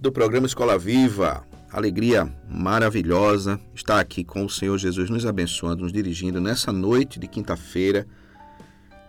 Ouvinte do programa Escola Viva. Alegria maravilhosa estar aqui com o Senhor Jesus nos abençoando, nos dirigindo nessa noite de quinta-feira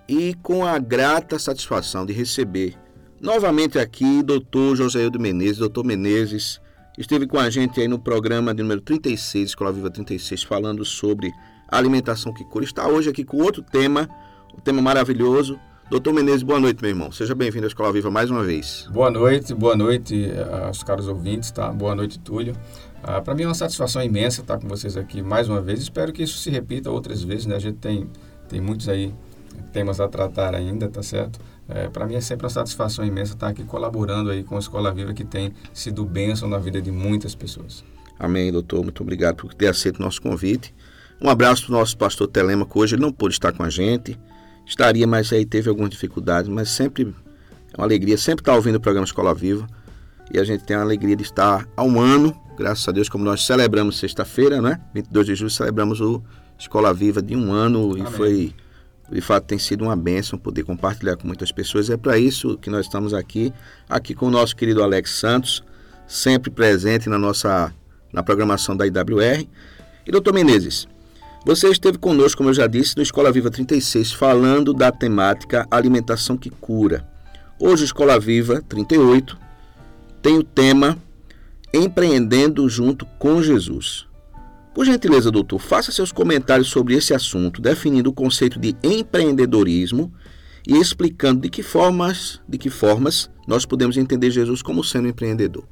e com a grata satisfação de receber novamente aqui doutor Joséildo Menezes. Doutor Menezes esteve com a gente aí no programa de número 36, Escola Viva 36, falando sobre alimentação que cura. Está hoje aqui com outro tema, um tema maravilhoso, Doutor Menezes, boa noite, meu irmão. Seja bem-vindo à Escola Viva mais uma vez. Boa noite, boa noite eh, aos caros ouvintes, tá? Boa noite, Túlio. Ah, Para mim é uma satisfação imensa estar com vocês aqui mais uma vez. Espero que isso se repita outras vezes, né? A gente tem, tem muitos aí temas a tratar ainda, tá certo? É, Para mim é sempre uma satisfação imensa estar aqui colaborando aí com a Escola Viva que tem sido bênção na vida de muitas pessoas. Amém, doutor. Muito obrigado por ter aceito o nosso convite. Um abraço para o nosso pastor Telemaco. Hoje ele não pôde estar com a gente estaria, mas aí teve algumas dificuldades, mas sempre é uma alegria, sempre estar ouvindo o programa Escola Viva. E a gente tem a alegria de estar há um ano, graças a Deus, como nós celebramos sexta-feira, né? 22 de julho, celebramos o Escola Viva de um ano Amém. e foi, de fato, tem sido uma bênção poder compartilhar com muitas pessoas. É para isso que nós estamos aqui, aqui com o nosso querido Alex Santos, sempre presente na nossa na programação da IWR. E doutor Menezes, você esteve conosco, como eu já disse, no Escola Viva 36, falando da temática Alimentação que Cura. Hoje, Escola Viva 38 tem o tema Empreendendo junto com Jesus. Por gentileza, doutor, faça seus comentários sobre esse assunto, definindo o conceito de empreendedorismo e explicando de que formas, de que formas nós podemos entender Jesus como sendo empreendedor.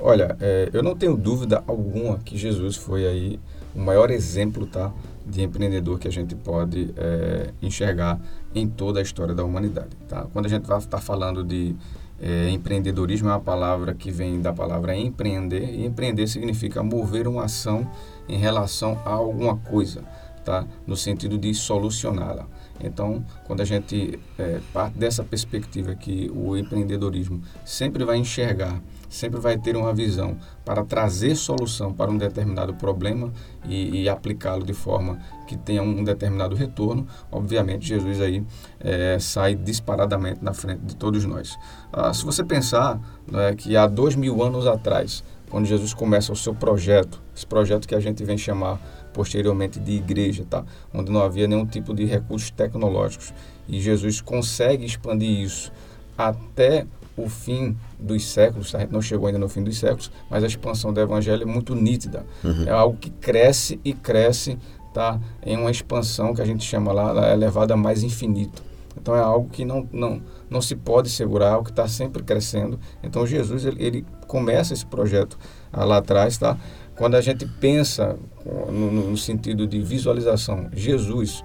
Olha, é, eu não tenho dúvida alguma que Jesus foi aí o maior exemplo tá, de empreendedor que a gente pode é, enxergar em toda a história da humanidade. Tá? Quando a gente vai estar tá falando de é, empreendedorismo, é uma palavra que vem da palavra empreender, e empreender significa mover uma ação em relação a alguma coisa, tá? no sentido de solucioná-la. Então, quando a gente é, parte dessa perspectiva que o empreendedorismo sempre vai enxergar sempre vai ter uma visão para trazer solução para um determinado problema e, e aplicá-lo de forma que tenha um determinado retorno, obviamente Jesus aí é, sai disparadamente na frente de todos nós. Ah, se você pensar né, que há dois mil anos atrás, quando Jesus começa o seu projeto, esse projeto que a gente vem chamar posteriormente de igreja, tá? onde não havia nenhum tipo de recursos tecnológicos, e Jesus consegue expandir isso até o fim dos séculos, a gente não chegou ainda no fim dos séculos, mas a expansão do evangelho é muito nítida. Uhum. É algo que cresce e cresce tá, em uma expansão que a gente chama lá, é elevada mais infinito. Então é algo que não, não, não se pode segurar, algo que está sempre crescendo. Então Jesus ele, ele começa esse projeto ah, lá atrás, tá? Quando a gente pensa no, no sentido de visualização, Jesus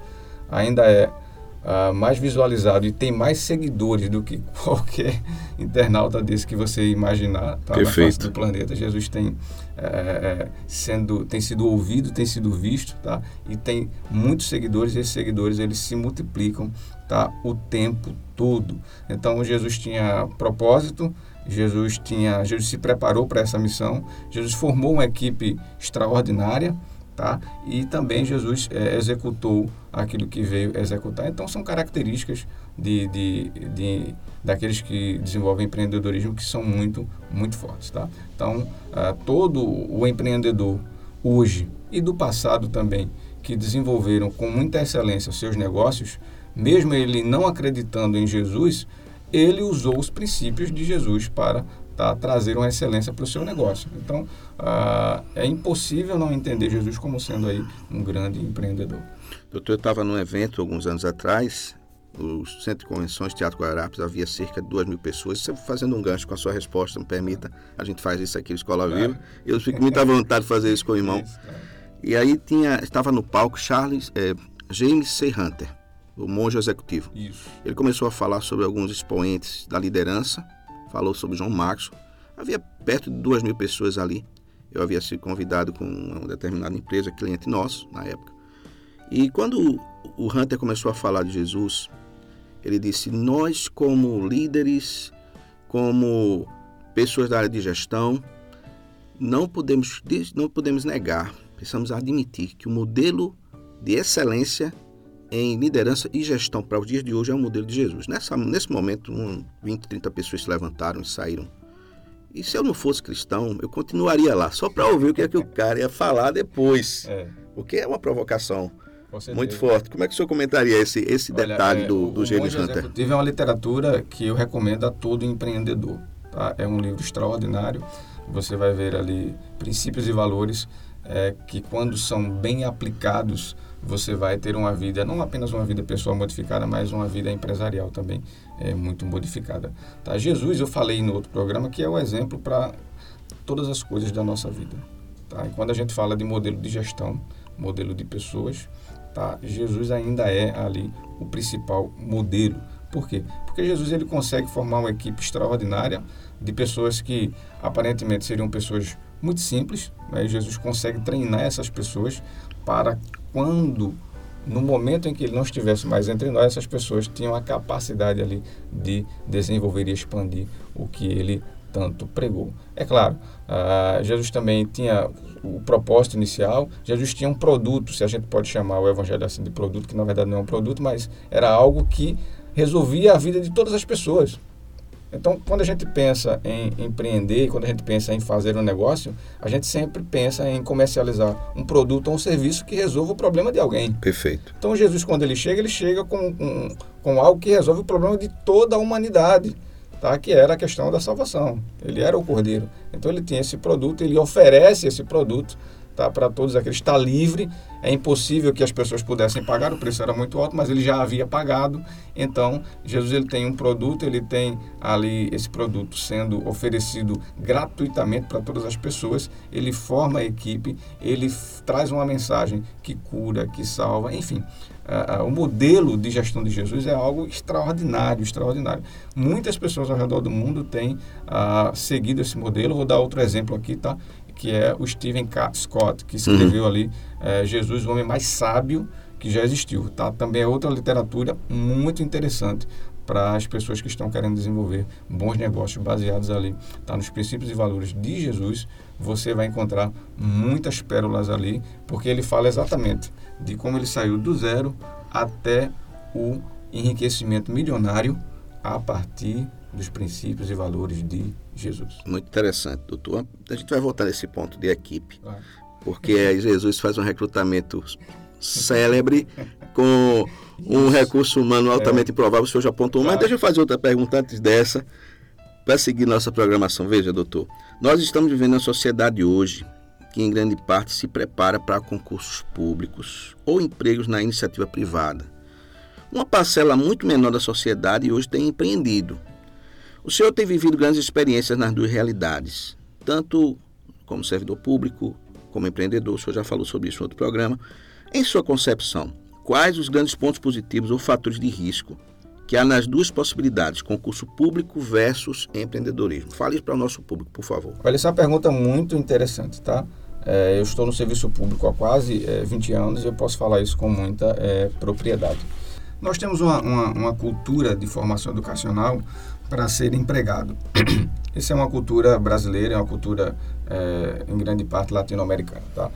ainda é uh, mais visualizado e tem mais seguidores do que qualquer internauta desse que você imaginar tá, na face do planeta. Jesus tem, é, sendo, tem sido ouvido, tem sido visto, tá? E tem muitos seguidores e esses seguidores eles se multiplicam tá, o tempo todo. Então Jesus tinha propósito, Jesus tinha, Jesus se preparou para essa missão, Jesus formou uma equipe extraordinária, tá? E também Jesus é, executou aquilo que veio executar. Então são características de, de, de daqueles que desenvolvem empreendedorismo que são muito muito fortes, tá? Então uh, todo o empreendedor hoje e do passado também que desenvolveram com muita excelência seus negócios, mesmo ele não acreditando em Jesus, ele usou os princípios de Jesus para tá, trazer uma excelência para o seu negócio. Então, ah, é impossível não entender Jesus como sendo aí um grande empreendedor. Doutor, eu estava num evento alguns anos atrás o Centro de Convenções Teatro Guararapes havia cerca de 2 mil pessoas. Você fazendo um gancho com a sua resposta, me permita, a gente faz isso aqui na Escola claro. Viva. Eu fico muito à vontade de fazer isso com o irmão. E aí tinha, estava no palco Charles, é, James C. Hunter, o monge executivo. Isso. Ele começou a falar sobre alguns expoentes da liderança, falou sobre João Marcos. Havia perto de 2 mil pessoas ali. Eu havia sido convidado com uma determinada empresa, cliente nosso, na época. E quando o Hunter começou a falar de Jesus, ele disse: Nós, como líderes, como pessoas da área de gestão, não podemos, não podemos negar, precisamos admitir que o modelo de excelência em liderança e gestão para os dias de hoje é o modelo de Jesus. Nessa, nesse momento, um, 20, 30 pessoas se levantaram e saíram. E se eu não fosse cristão, eu continuaria lá, só para ouvir o que é que o cara ia falar depois. É. Porque é uma provocação muito forte. Como é que o senhor comentaria esse, esse Olha, detalhe é, do, do James Hunter? Tive uma literatura que eu recomendo a todo empreendedor. Tá? É um livro extraordinário. Você vai ver ali princípios e valores é, que, quando são bem aplicados, você vai ter uma vida, não apenas uma vida pessoal modificada, mas uma vida empresarial também é, muito modificada. Tá? Jesus, eu falei no outro programa, que é o exemplo para todas as coisas da nossa vida. Tá? E quando a gente fala de modelo de gestão, modelo de pessoas, tá? Jesus ainda é ali o principal modelo. Por quê? Porque Jesus ele consegue formar uma equipe extraordinária de pessoas que aparentemente seriam pessoas muito simples. Né? Jesus consegue treinar essas pessoas para quando, no momento em que ele não estivesse mais entre nós, essas pessoas tinham a capacidade ali de desenvolver e expandir o que ele tanto pregou. É claro, uh, Jesus também tinha o propósito inicial, Jesus tinha um produto, se a gente pode chamar o evangelho assim de produto, que na verdade não é um produto, mas era algo que resolvia a vida de todas as pessoas. Então, quando a gente pensa em empreender, quando a gente pensa em fazer um negócio, a gente sempre pensa em comercializar um produto ou um serviço que resolva o problema de alguém. Perfeito. Então, Jesus, quando ele chega, ele chega com, com, com algo que resolve o problema de toda a humanidade tá? que era a questão da salvação. Ele era o cordeiro. Então ele tinha esse produto, ele oferece esse produto tá? para todos aqueles. Está livre, é impossível que as pessoas pudessem pagar, o preço era muito alto, mas ele já havia pagado. Então Jesus ele tem um produto, ele tem ali esse produto sendo oferecido gratuitamente para todas as pessoas. Ele forma a equipe, ele traz uma mensagem que cura, que salva, enfim o modelo de gestão de Jesus é algo extraordinário, extraordinário. Muitas pessoas ao redor do mundo têm uh, seguido esse modelo. Vou dar outro exemplo aqui, tá? Que é o Stephen K. Scott, que escreveu uhum. ali uh, Jesus, o homem mais sábio que já existiu, tá? Também é outra literatura muito interessante para as pessoas que estão querendo desenvolver bons negócios baseados ali, tá? Nos princípios e valores de Jesus, você vai encontrar muitas pérolas ali, porque ele fala exatamente de como ele saiu do zero até o enriquecimento milionário a partir dos princípios e valores de Jesus. Muito interessante, doutor. A gente vai voltar nesse ponto de equipe, claro. porque Jesus faz um recrutamento célebre com um recurso humano altamente é. improvável, o senhor já apontou, claro. mas deixa eu fazer outra pergunta antes dessa, para seguir nossa programação. Veja, doutor, nós estamos vivendo uma sociedade hoje que em grande parte se prepara para concursos públicos ou empregos na iniciativa privada. Uma parcela muito menor da sociedade hoje tem empreendido. O senhor tem vivido grandes experiências nas duas realidades, tanto como servidor público, como empreendedor, o senhor já falou sobre isso em outro programa. Em sua concepção, quais os grandes pontos positivos ou fatores de risco que há nas duas possibilidades, concurso público versus empreendedorismo? Fale isso para o nosso público, por favor. Olha, essa é uma pergunta muito interessante, tá? É, eu estou no serviço público há quase é, 20 anos e eu posso falar isso com muita é, propriedade. Nós temos uma, uma, uma, cultura de formação educacional para ser empregado. Essa é uma cultura brasileira, é uma cultura é, em grande parte latino-americana. Tá?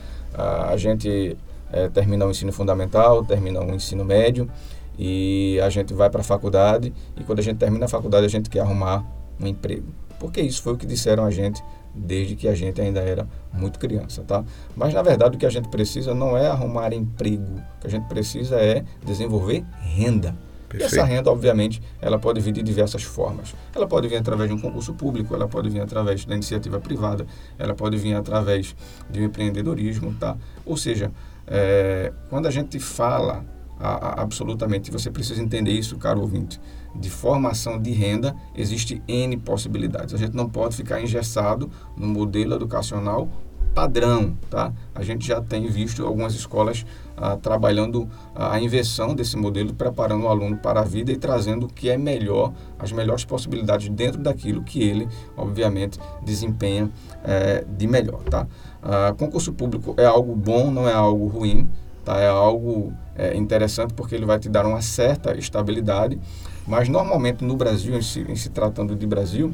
A gente é, termina o ensino fundamental, termina o ensino médio e a gente vai para a faculdade e quando a gente termina a faculdade a gente quer arrumar um emprego. Porque isso foi o que disseram a gente desde que a gente ainda era muito criança, tá? Mas na verdade o que a gente precisa não é arrumar emprego, o que a gente precisa é desenvolver renda. Perfeito. E essa renda, obviamente, ela pode vir de diversas formas. Ela pode vir através de um concurso público, ela pode vir através da iniciativa privada, ela pode vir através de um empreendedorismo, tá? Ou seja, é, quando a gente fala a, a, absolutamente. Você precisa entender isso, caro ouvinte. De formação de renda, existe N possibilidades. A gente não pode ficar engessado no modelo educacional padrão, tá? A gente já tem visto algumas escolas ah, trabalhando a inversão desse modelo, preparando o aluno para a vida e trazendo o que é melhor, as melhores possibilidades dentro daquilo que ele, obviamente, desempenha é, de melhor, tá? Ah, concurso público é algo bom, não é algo ruim, tá? É algo é, interessante porque ele vai te dar uma certa estabilidade, mas normalmente no Brasil, em se, em se tratando de Brasil,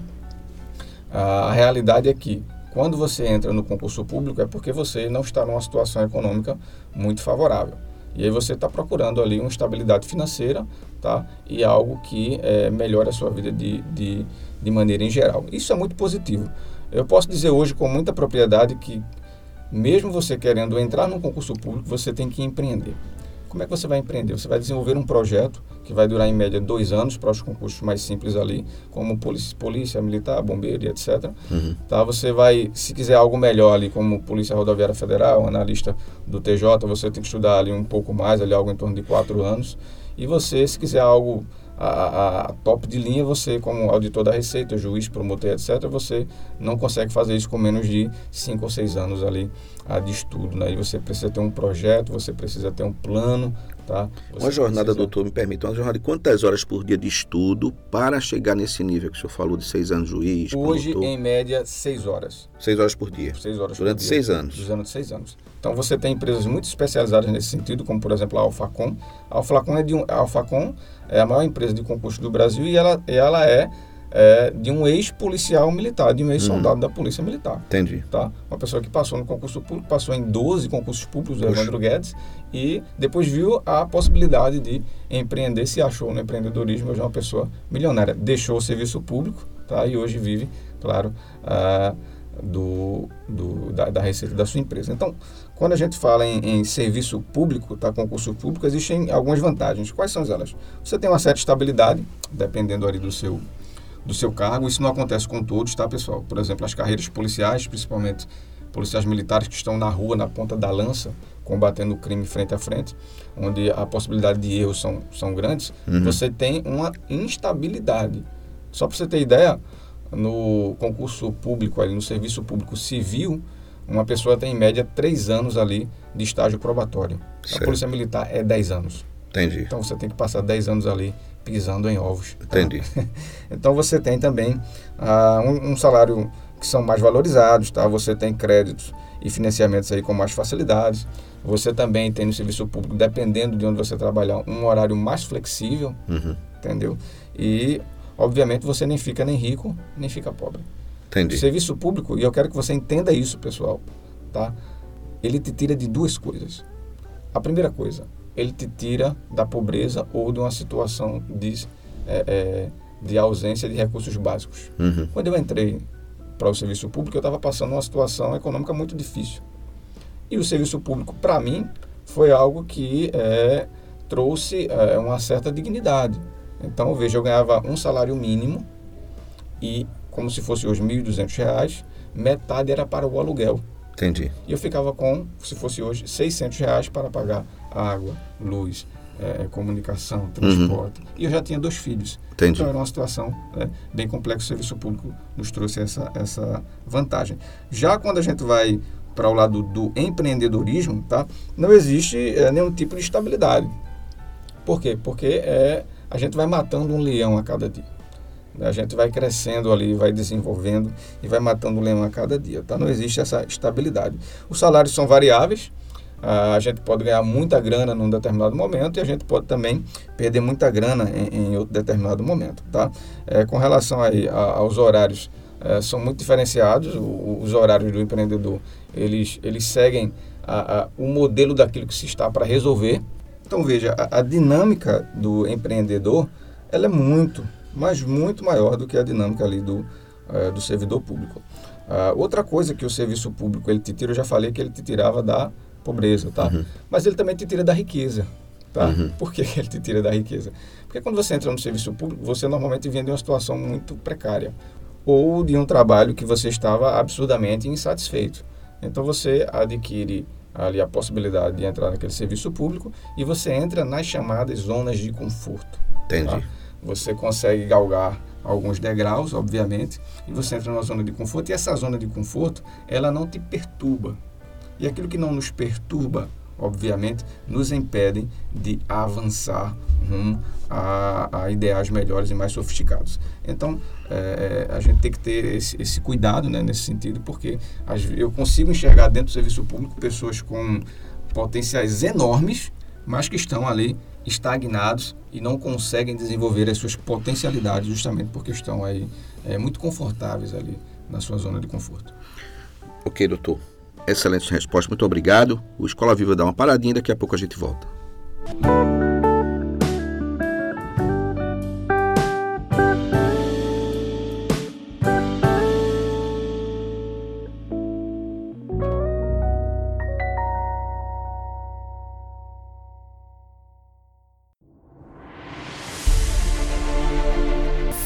a realidade é que quando você entra no concurso público é porque você não está numa situação econômica muito favorável. E aí você está procurando ali uma estabilidade financeira tá? e algo que é, melhore a sua vida de, de, de maneira em geral. Isso é muito positivo. Eu posso dizer hoje com muita propriedade que mesmo você querendo entrar num concurso público, você tem que empreender. Como é que você vai empreender? Você vai desenvolver um projeto que vai durar em média dois anos para os concursos mais simples ali, como polícia, polícia militar, bombeiro e etc. Uhum. Tá? Você vai, se quiser algo melhor ali, como Polícia Rodoviária Federal, analista do TJ, você tem que estudar ali um pouco mais, ali algo em torno de quatro anos. E você, se quiser algo a, a, top de linha, você, como auditor da Receita, juiz, promotor, etc., você não consegue fazer isso com menos de cinco ou seis anos ali a, de estudo. Né? E você precisa ter um projeto, você precisa ter um plano. Tá? Você uma jornada, precisa... doutor, me permite, uma jornada de quantas horas por dia de estudo para chegar nesse nível que o senhor falou de seis anos juiz? Hoje, promotor? em média, seis horas. Seis horas por dia? Seis horas Durante por dia. seis anos? Durante seis anos. Então você tem empresas muito especializadas nesse sentido, como por exemplo a Alfacom. A Alfacom é, de um, a Alfacom é a maior empresa de concurso do Brasil e ela, ela é, é de um ex-policial militar, de um ex-soldado uhum. da Polícia Militar. Entendi. Tá? Uma pessoa que passou no concurso público, passou em 12 concursos públicos do Evandro Guedes e depois viu a possibilidade de empreender, se achou no empreendedorismo, hoje é uma pessoa milionária. Deixou o serviço público tá? e hoje vive, claro, uh, do, do, da, da, receita da sua empresa. Então, quando a gente fala em, em, serviço público, tá, concurso público, existem algumas vantagens. Quais são elas? Você tem uma certa estabilidade, dependendo ali do seu, do seu cargo. Isso não acontece com todos, tá, pessoal? Por exemplo, as carreiras policiais, principalmente policiais militares que estão na rua, na ponta da lança, combatendo o crime frente a frente, onde a possibilidade de erros são, são grandes, uhum. você tem uma instabilidade. Só para você ter ideia, no concurso público, ali no serviço público civil, uma pessoa tem em média três anos ali de estágio probatório. Certo. A polícia militar é 10 anos. Entendi. Então você tem que passar 10 anos ali pisando em ovos. Tá? Entendi. então você tem também uh, um, um, salário que são mais valorizados, tá? Você tem créditos e financiamentos aí com mais facilidades. Você também tem no serviço público, dependendo de onde você trabalhar, um horário mais flexível, uhum. entendeu? E obviamente você nem fica nem rico, nem fica pobre. Entendi. O serviço público, e eu quero que você entenda isso, pessoal, tá? Ele te tira de duas coisas. A primeira coisa, ele te tira da pobreza ou de uma situação de, é, é, de ausência de recursos básicos. Uhum. Quando eu entrei para o serviço público, eu estava passando uma situação econômica muito difícil. E o serviço público, para mim, foi algo que é, trouxe é, uma certa dignidade. Então, veja, eu ganhava um salário mínimo e, como se fosse hoje, R$ 1.200, metade era para o aluguel. Entendi. E eu ficava com, se fosse hoje, 600 reais para pagar água, luz, é, comunicação, transporte. Uhum. E eu já tinha dois filhos. Entendi. Então era uma situação né, bem complexa. O serviço público nos trouxe essa, essa vantagem. Já quando a gente vai para o lado do empreendedorismo, tá, não existe é, nenhum tipo de estabilidade. Por quê? Porque é a gente vai matando um leão a cada dia. A gente vai crescendo ali, vai desenvolvendo e vai matando um leão a cada dia. Tá? Não existe essa estabilidade. Os salários são variáveis. A gente pode ganhar muita grana num determinado momento e a gente pode também perder muita grana em, em outro determinado momento. Tá? É, com relação aí aos horários, é, são muito diferenciados. O, os horários do empreendedor, eles, eles seguem a, a, o modelo daquilo que se está para resolver. Então veja, a, a, dinâmica do empreendedor ela é muito, mas muito maior do que a dinâmica ali do, uh, do servidor público. Uh, outra coisa que o serviço público ele te tira, eu já falei que ele te tirava da pobreza, tá? Uhum. Mas ele também te tira da riqueza, tá? Uhum. Por que ele te tira da riqueza? Porque quando você entra no serviço público, você normalmente vem de uma situação muito precária ou de um trabalho que você estava absurdamente insatisfeito. Então você adquire ali a possibilidade de entrar naquele serviço público e você entra nas chamadas zonas de conforto. Entendi. Tá? Você consegue galgar alguns degraus, obviamente, e você entra numa zona de conforto e essa zona de conforto, ela não te perturba. E aquilo que não nos perturba, obviamente, nos impedem de avançar rumo a, a ideais melhores e mais sofisticados. Então, é, é, a gente tem que ter esse, esse cuidado né, nesse sentido, porque eu consigo enxergar dentro do serviço público pessoas com potenciais enormes, mas que estão ali estagnados e não conseguem desenvolver as suas potencialidades justamente porque estão aí é, muito confortáveis ali na sua zona de conforto. Ok, doutor. Excelente resposta, muito obrigado. O Escola Viva dá uma paradinha, daqui a pouco a gente volta.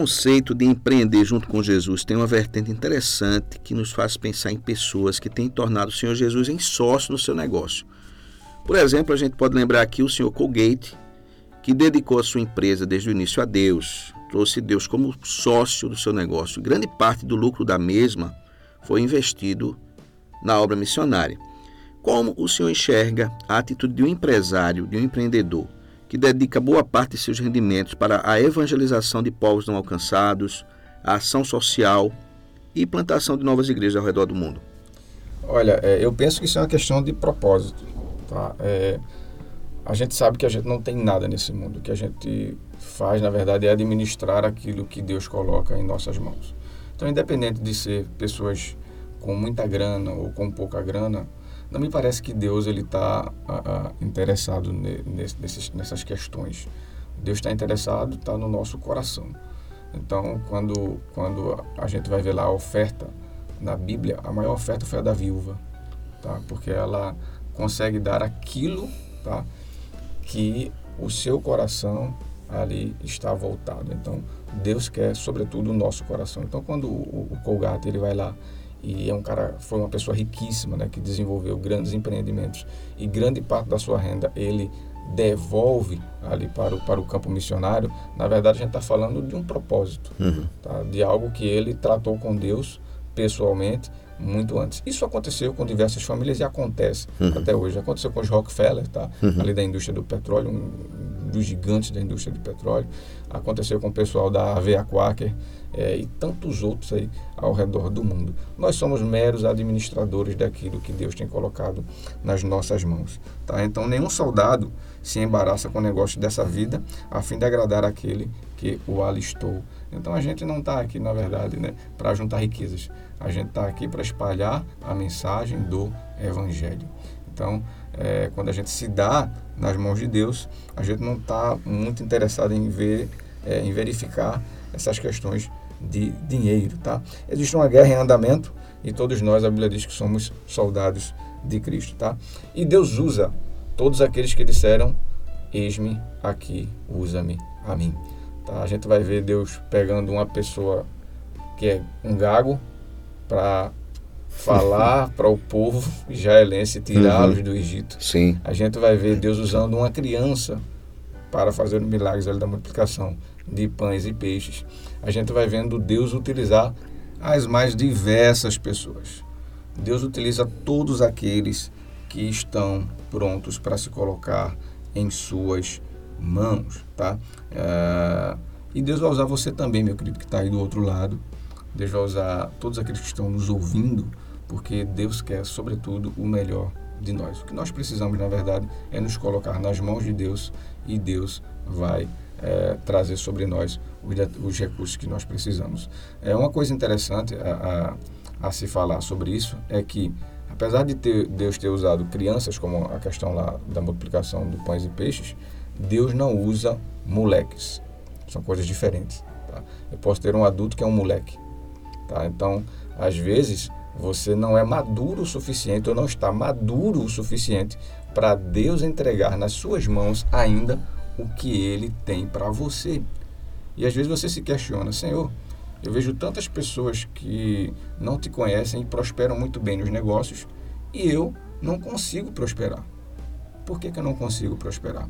Conceito de empreender junto com Jesus tem uma vertente interessante que nos faz pensar em pessoas que têm tornado o Senhor Jesus em sócio no seu negócio. Por exemplo, a gente pode lembrar aqui o Senhor Colgate, que dedicou a sua empresa desde o início a Deus, trouxe Deus como sócio do seu negócio. Grande parte do lucro da mesma foi investido na obra missionária. Como o Senhor enxerga a atitude de um empresário, de um empreendedor? Que dedica boa parte de seus rendimentos para a evangelização de povos não alcançados, a ação social e plantação de novas igrejas ao redor do mundo? Olha, é, eu penso que isso é uma questão de propósito. Tá? É, a gente sabe que a gente não tem nada nesse mundo. O que a gente faz, na verdade, é administrar aquilo que Deus coloca em nossas mãos. Então, independente de ser pessoas com muita grana ou com pouca grana, não me parece que Deus ele está interessado nesses, nessas questões. Deus está interessado, está no nosso coração. Então, quando, quando a gente vai ver lá a oferta na Bíblia, a maior oferta foi a da viúva, tá? Porque ela consegue dar aquilo, tá? Que o seu coração ali está voltado. Então, Deus quer, sobretudo, o nosso coração. Então, quando o, o Colgate ele vai lá e é um cara foi uma pessoa riquíssima né que desenvolveu grandes empreendimentos e grande parte da sua renda ele devolve ali para o, para o campo missionário na verdade a gente está falando de um propósito uhum. tá? de algo que ele tratou com Deus pessoalmente muito antes isso aconteceu com diversas famílias e acontece uhum. até hoje aconteceu com os Rockefeller tá uhum. ali da indústria do petróleo um dos gigantes da indústria do petróleo aconteceu com o pessoal da Avea Quaker é, e tantos outros aí ao redor do mundo. Nós somos meros administradores daquilo que Deus tem colocado nas nossas mãos. Tá? Então, nenhum soldado se embaraça com o negócio dessa vida a fim de agradar aquele que o alistou. Então, a gente não está aqui, na verdade, né, para juntar riquezas. A gente está aqui para espalhar a mensagem do Evangelho. Então, é, quando a gente se dá nas mãos de Deus, a gente não está muito interessado em ver, é, em verificar essas questões de dinheiro, tá? Existe uma guerra em andamento e todos nós, a Bíblia diz que somos soldados de Cristo, tá? E Deus usa todos aqueles que disseram eis-me aqui, usa-me a mim. Tá? A gente vai ver Deus pegando uma pessoa que é um gago para falar para o povo israelense tirá-los uhum. do Egito. Sim. A gente vai ver Deus usando uma criança para fazer milagres da multiplicação de pães e peixes. A gente vai vendo Deus utilizar as mais diversas pessoas. Deus utiliza todos aqueles que estão prontos para se colocar em suas mãos, tá? Uh, e Deus vai usar você também, meu querido, que está aí do outro lado. Deus vai usar todos aqueles que estão nos ouvindo, porque Deus quer, sobretudo, o melhor de nós. O que nós precisamos, na verdade, é nos colocar nas mãos de Deus e Deus vai é, trazer sobre nós os, os, recursos que nós precisamos. É uma coisa interessante a, a, a, se falar sobre isso é que apesar de ter, Deus ter usado crianças como a questão lá da multiplicação do pães e peixes, Deus não usa moleques. São coisas diferentes. Tá? Eu posso ter um adulto que é um moleque. Tá? Então, às vezes você não é maduro o suficiente ou não está maduro o suficiente para Deus entregar nas suas mãos ainda o que ele tem para você. E às vezes você se questiona, Senhor, eu vejo tantas pessoas que não te conhecem e prosperam muito bem nos negócios e eu não consigo prosperar. Por que, que eu não consigo prosperar?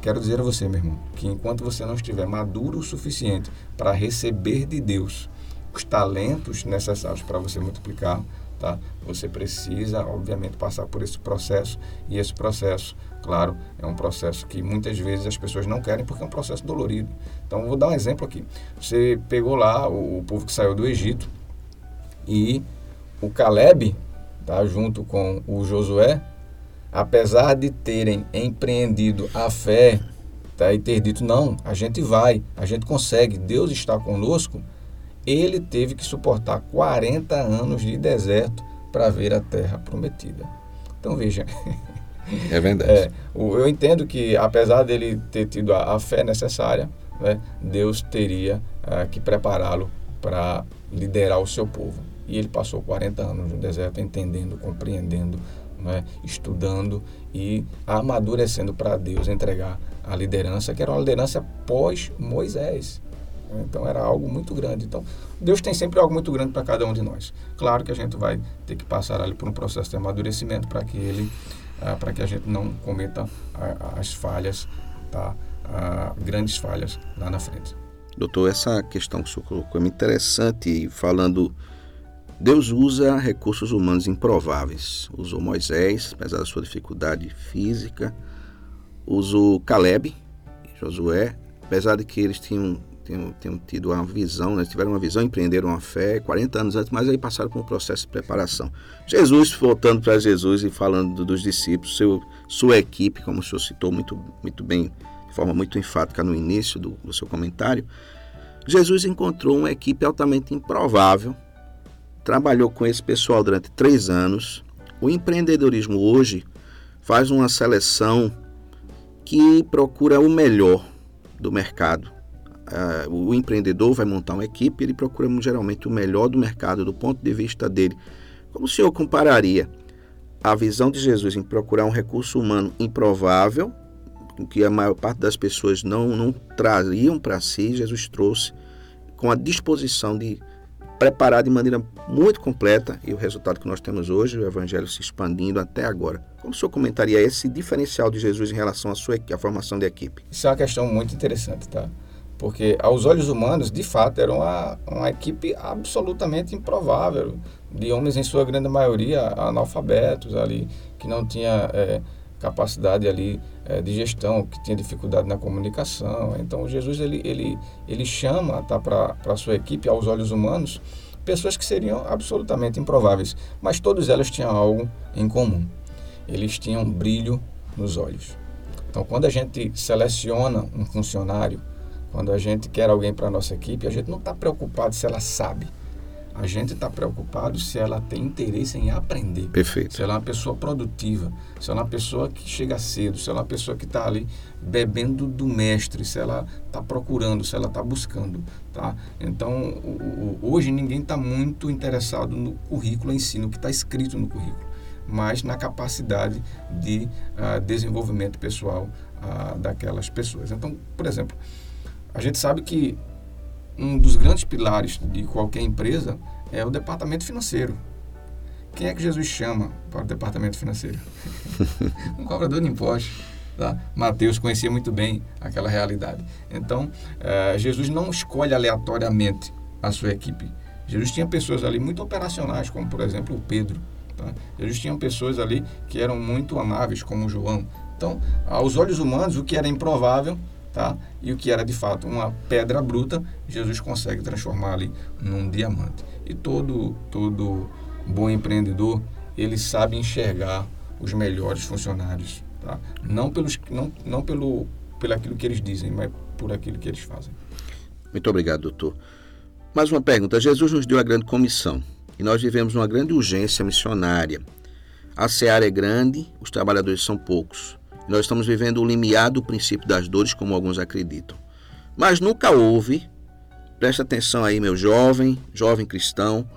Quero dizer a você, meu irmão, que enquanto você não estiver maduro o suficiente para receber de Deus os talentos necessários para você multiplicar, tá? Você precisa, obviamente, passar por esse processo e esse processo, claro, é um processo que muitas vezes as pessoas não querem porque é um processo dolorido. Então, vou dar um exemplo aqui. Você pegou lá o, o povo que saiu do Egito e o Caleb, tá, junto com o Josué, apesar de terem empreendido a fé tá, e ter dito, não, a gente vai, a gente consegue, Deus está conosco, ele teve que suportar 40 anos de deserto para ver a terra prometida. Então veja. É verdade. É, eu entendo que, apesar dele ter tido a, a fé necessária, né, Deus teria uh, que prepará-lo para liderar o seu povo. E ele passou 40 anos no deserto entendendo, compreendendo, né, estudando e amadurecendo para Deus entregar a liderança, que era uma liderança pós-Moisés. Então era algo muito grande. Então Deus tem sempre algo muito grande para cada um de nós. Claro que a gente vai ter que passar ali por um processo de amadurecimento para que ele, ah, para que a gente não cometa ah, as falhas, tá? Ah, grandes falhas lá na frente. Doutor, essa questão que o senhor colocou é interessante, falando Deus usa recursos humanos improváveis. Usou Moisés, apesar da sua dificuldade física. Usou Caleb, Josué, apesar de que eles tinham tenham, tenham tido uma visão, né? tiveram uma visão, empreenderam uma fé 40 anos antes, mas aí passaram por um processo de preparação. Jesus, voltando para Jesus e falando dos discípulos, seu, sua equipe, como o senhor citou muito, muito bem, de forma muito enfática no início do, do seu comentário, Jesus encontrou uma equipe altamente improvável, trabalhou com esse pessoal durante três anos. O empreendedorismo hoje faz uma seleção que procura o melhor do mercado uh, o empreendedor vai montar uma equipe, ele procura geralmente o melhor do mercado do ponto de vista dele. Como o senhor compararia a visão de Jesus em procurar um recurso humano improvável, que a maior parte das pessoas não, não trariam para si, Jesus trouxe com a disposição de preparar de maneira muito completa e o resultado que nós temos hoje, o evangelho se expandindo até agora. Como o senhor comentaria esse diferencial de Jesus em relação à sua à formação da equipe? Isso é uma questão muito interessante, tá? Porque aos olhos humanos, de fato, era uma, uma equipe absolutamente improvável, de homens em sua grande maioria analfabetos ali, que não tinha é, capacidade ali é, de gestão, que tinha dificuldade na comunicação. Então Jesus ele, ele, ele chama tá, para a sua equipe, aos olhos humanos, pessoas que seriam absolutamente improváveis, mas todas elas tinham algo em comum. Eles tinham brilho nos olhos. Então, quando a gente seleciona um funcionário, quando a gente quer alguém para a nossa equipe, a gente não está preocupado se ela sabe. A gente está preocupado se ela tem interesse em aprender. Perfeito. Se ela é uma pessoa produtiva, se ela é uma pessoa que chega cedo, se ela é uma pessoa que está ali bebendo do mestre, se ela está procurando, se ela está buscando. Tá? Então, hoje ninguém está muito interessado no currículo em si, no que está escrito no currículo. mas na capacidade de uh, desenvolvimento pessoal uh, daquelas pessoas. Então, por exemplo, a gente sabe que um dos grandes pilares de qualquer empresa é o departamento financeiro. Quem é que Jesus chama para o departamento financeiro? um cobrador de impostos. Tá? Mateus conhecia muito bem aquela realidade. Então, uh, Jesus não escolhe aleatoriamente a sua equipe. Jesus tinha pessoas ali muito operacionais, como por exemplo o Pedro. Tá? Jesus tinha pessoas ali que eram muito amáveis, como João. Então, aos olhos humanos, o que era improvável tá? e o que era de fato uma pedra bruta, Jesus consegue transformar ali num diamante. E todo, todo bom empreendedor, ele sabe enxergar os melhores funcionários, tá? Não pelos não, não pelo pelo aquilo que eles dizem, mas por aquilo que eles fazem. Muito obrigado, doutor. Mais uma pergunta. Jesus nos deu a grande comissão e nós vivemos uma grande urgência missionária. A seara é grande, os trabalhadores são poucos. Nós estamos vivendo o limiar do princípio das dores, como alguns acreditam. Mas nunca houve, presta atenção aí, meu jovem, jovem cristão,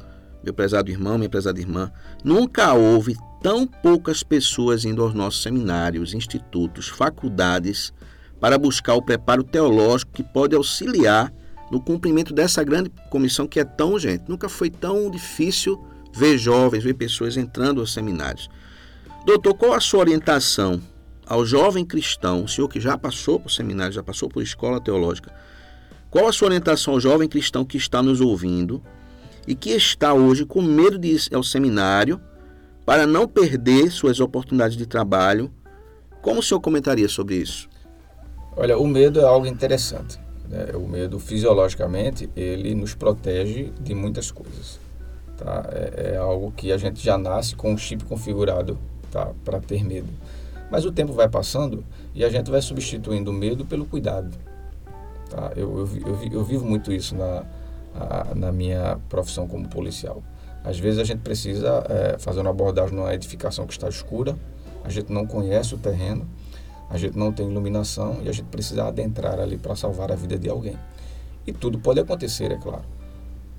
meu prezado irmão, minha prezada irmã, nunca houve tão poucas pessoas indo aos nossos seminários, institutos, faculdades, para buscar o preparo teológico que pode auxiliar no cumprimento dessa grande comissão que é tão urgente. Nunca foi tão difícil ver jovens, ver pessoas entrando aos seminários. Doutor, qual a sua orientação ao jovem cristão, o senhor que já passou por seminário, já passou por escola teológica, qual a sua orientação ao jovem cristão que está nos ouvindo e que está hoje com medo de ir ao seminário para não perder suas oportunidades de trabalho? Como o senhor comentaria sobre isso? Olha, o medo é algo interessante. Né? O medo, fisiologicamente, ele nos protege de muitas coisas. Tá? É, é algo que a gente já nasce com um chip configurado tá? para ter medo. Mas o tempo vai passando e a gente vai substituindo o medo pelo cuidado. Tá? Eu, eu, eu, eu vivo muito isso na, na minha profissão como policial. Às vezes a gente precisa é, fazer uma abordagem numa edificação que está escura, a gente não conhece o terreno, a gente não tem iluminação e a gente precisa adentrar ali para salvar a vida de alguém. E tudo pode acontecer, é claro.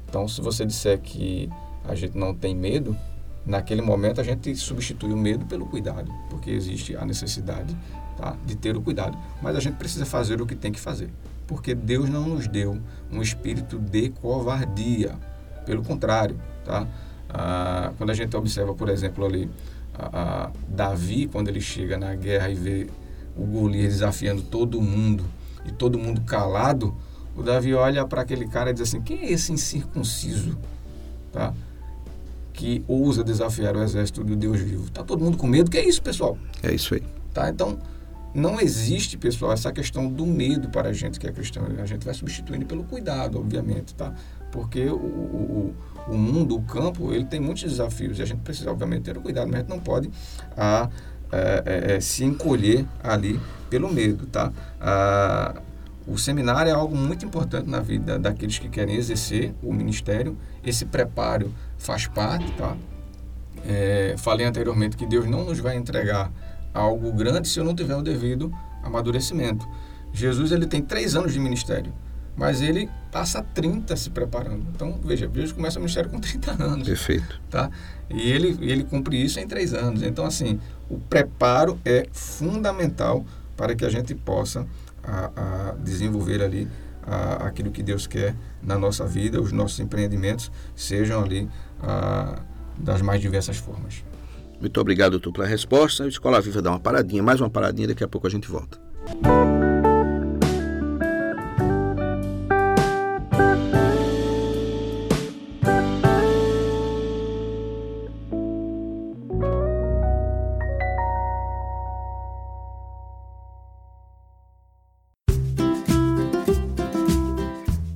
Então, se você disser que a gente não tem medo, naquele momento a gente substitui o medo pelo cuidado, porque existe a necessidade tá, de ter o cuidado. Mas a gente precisa fazer o que tem que fazer, porque Deus não nos deu um espírito de covardia. Pelo contrário, tá? Ah, quando a gente observa, por exemplo, ali, Davi, quando ele chega na guerra e vê o Golias desafiando todo mundo e todo mundo calado, o Davi olha para aquele cara e diz assim: quem é esse incircunciso? Tá? Que ousa desafiar o exército do Deus vivo. Tá todo mundo com medo? Que é isso, pessoal? É isso aí. Tá? Então, não existe, pessoal, essa questão do medo para a gente que é cristão. A gente vai substituindo pelo cuidado, obviamente, tá? Porque o, o, o mundo, o campo, ele tem muitos desafios e a gente precisa, obviamente, ter o cuidado, mas a gente não pode é, é, é, se encolher ali pelo medo, tá? Ah, o seminário é algo muito importante na vida daqueles que querem exercer o ministério. Esse preparo faz parte, tá? É, falei anteriormente que Deus não nos vai entregar algo grande se eu não tiver o devido amadurecimento. Jesus ele tem três anos de ministério mas ele passa 30 se preparando. Então, veja, Jesus começa o ministério com 30 anos. Perfeito. Tá? E ele, ele cumpre isso em três anos. Então, assim, o preparo é fundamental para que a gente possa a, a desenvolver ali a, aquilo que Deus quer na nossa vida, os nossos empreendimentos sejam ali a, das mais diversas formas. Muito obrigado, doutor, pela resposta. A Escola Viva dá uma paradinha, mais uma paradinha, daqui a pouco a gente volta.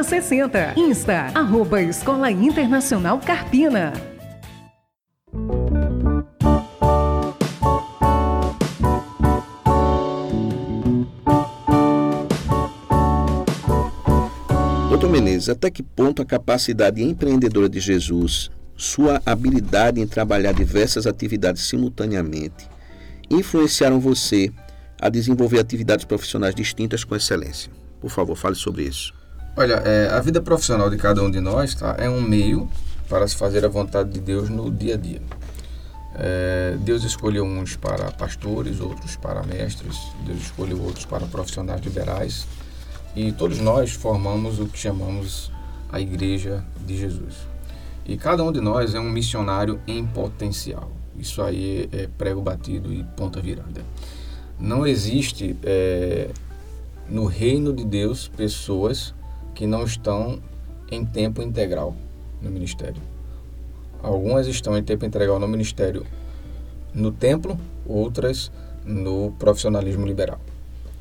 60. Insta, arroba Escola Internacional Carpina. Doutor Menezes, até que ponto a capacidade empreendedora de Jesus, sua habilidade em trabalhar diversas atividades simultaneamente, influenciaram você a desenvolver atividades profissionais distintas com excelência? Por favor, fale sobre isso. Olha, é, a vida profissional de cada um de nós tá, é um meio para se fazer a vontade de Deus no dia a dia. É, Deus escolheu uns para pastores, outros para mestres, Deus escolheu outros para profissionais liberais e todos nós formamos o que chamamos a Igreja de Jesus. E cada um de nós é um missionário em potencial. Isso aí é prego batido e ponta virada. Não existe é, no reino de Deus pessoas que não estão em tempo integral no ministério. Algumas estão em tempo integral no ministério no templo, outras no profissionalismo liberal.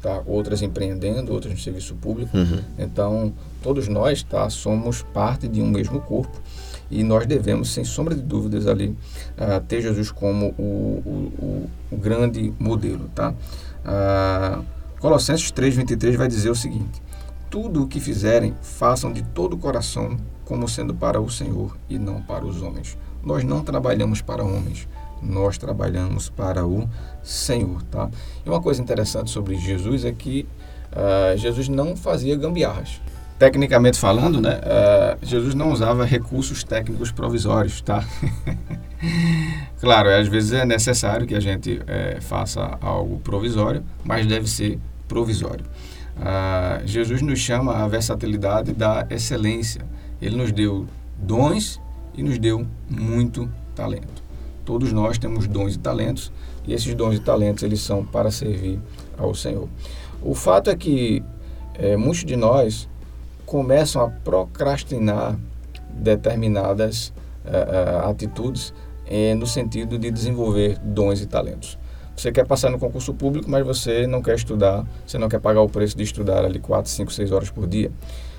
Tá? Outras empreendendo, outras no serviço público. Uhum. Então, todos nós tá, somos parte de um mesmo corpo e nós devemos, sem sombra de dúvidas, ali uh, ter Jesus como o, o, o, grande modelo. Tá? Uh, Colossenses 3,23 vai dizer o seguinte: tudo o que fizerem, façam de todo o coração, como sendo para o Senhor e não para os homens. Nós não trabalhamos para homens, nós trabalhamos para o Senhor, tá? E uma coisa interessante sobre Jesus é que uh, Jesus não fazia gambiarras. Tecnicamente falando, né, uh, Jesus não usava recursos técnicos provisórios, tá? claro, às vezes é necessário que a gente é, faça algo provisório, mas deve ser provisório. Ah, Jesus nos chama à versatilidade da excelência. Ele nos deu dons e nos deu muito talento. Todos nós temos dons e talentos e esses dons e talentos eles são para servir ao Senhor. O fato é que é, muitos de nós começam a procrastinar determinadas uh, atitudes eh, no sentido de desenvolver dons e talentos. Você quer passar no concurso público, mas você não quer estudar, você não quer pagar o preço de estudar ali 4, 5, 6 horas por dia.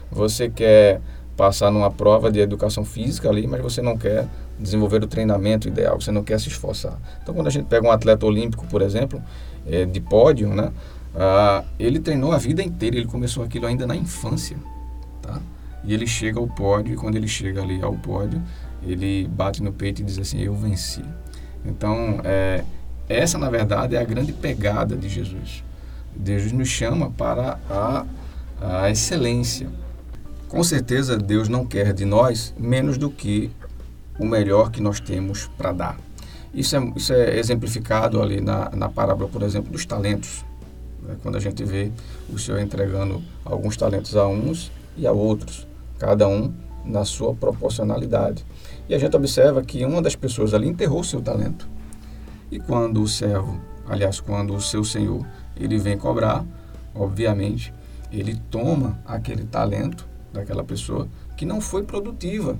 Você quer passar numa prova de educação física ali, mas você não quer desenvolver o treinamento ideal, você não quer se esforçar. Então, quando a gente pega um atleta olímpico, por exemplo, é, de pódio, né, ah, ele treinou a vida inteira, ele começou aquilo ainda na infância, tá? E ele chega ao pódio, e quando ele chega ali ao pódio, ele bate no peito e diz assim: Eu venci. Então, é, essa, na verdade, é a grande pegada de Jesus. Deus nos chama para a, a excelência. Com certeza, Deus não quer de nós menos do que o melhor que nós temos para dar. Isso é, isso é exemplificado ali na, na parábola, por exemplo, dos talentos. Né? Quando a gente vê o Senhor entregando alguns talentos a uns e a outros, cada um na sua proporcionalidade. E a gente observa que uma das pessoas ali enterrou seu talento. E quando o servo, aliás, quando o seu senhor, ele vem cobrar, obviamente, ele toma aquele talento daquela pessoa que não foi produtiva.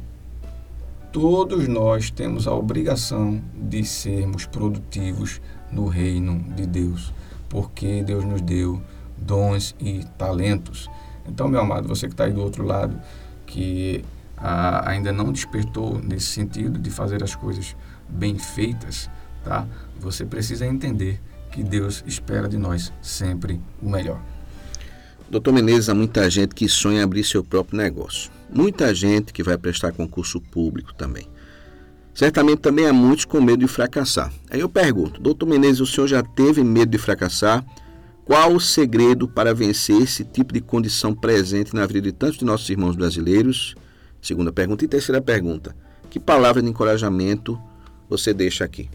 Todos nós temos a obrigação de sermos produtivos no reino de Deus, porque Deus nos deu dons e talentos. Então, meu amado, você que está aí do outro lado, que ah, ainda não despertou nesse sentido de fazer as coisas bem feitas, tá? Você precisa entender que Deus espera de nós sempre o melhor. Doutor Menezes, há muita gente que sonha abrir seu próprio negócio. Muita gente que vai prestar concurso público também. Certamente também há muitos com medo de fracassar. Aí eu pergunto, doutor Menezes, o senhor já teve medo de fracassar? Qual o segredo para vencer esse tipo de condição presente na vida de tantos de nossos irmãos brasileiros? Segunda pergunta. E terceira pergunta: que palavra de encorajamento você deixa aqui?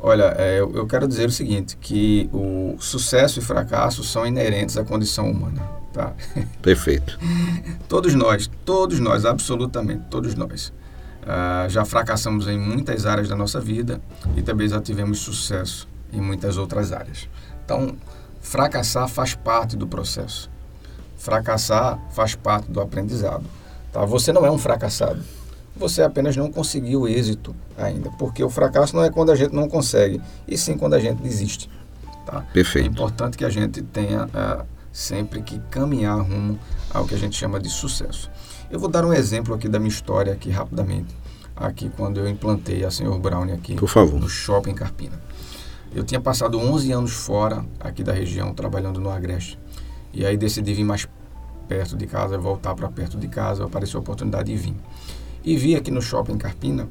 Olha, é, eu quero dizer o seguinte, que o sucesso e fracasso são inerentes à condição humana, tá? Perfeito. todos nós, todos nós, absolutamente todos nós, uh, já fracassamos em muitas áreas da nossa vida e também já tivemos sucesso em muitas outras áreas. Então, fracassar faz parte do processo. Fracassar faz parte do aprendizado. Tá? Você não é um fracassado você apenas não conseguiu êxito ainda. Porque o fracasso não é quando a gente não consegue, e sim quando a gente desiste. Tá? Perfeito. É importante que a gente tenha uh, sempre que caminhar rumo ao que a gente chama de sucesso. Eu vou dar um exemplo aqui da minha história aqui rapidamente. Aqui quando eu implantei a Senhor Brown aqui Por favor. no Shopping Carpina. Eu tinha passado 11 anos fora aqui da região, trabalhando no Agreste. E aí decidi vir mais perto de casa, voltar para perto de casa, apareceu a oportunidade de vir e vi aqui no Shopping Carpina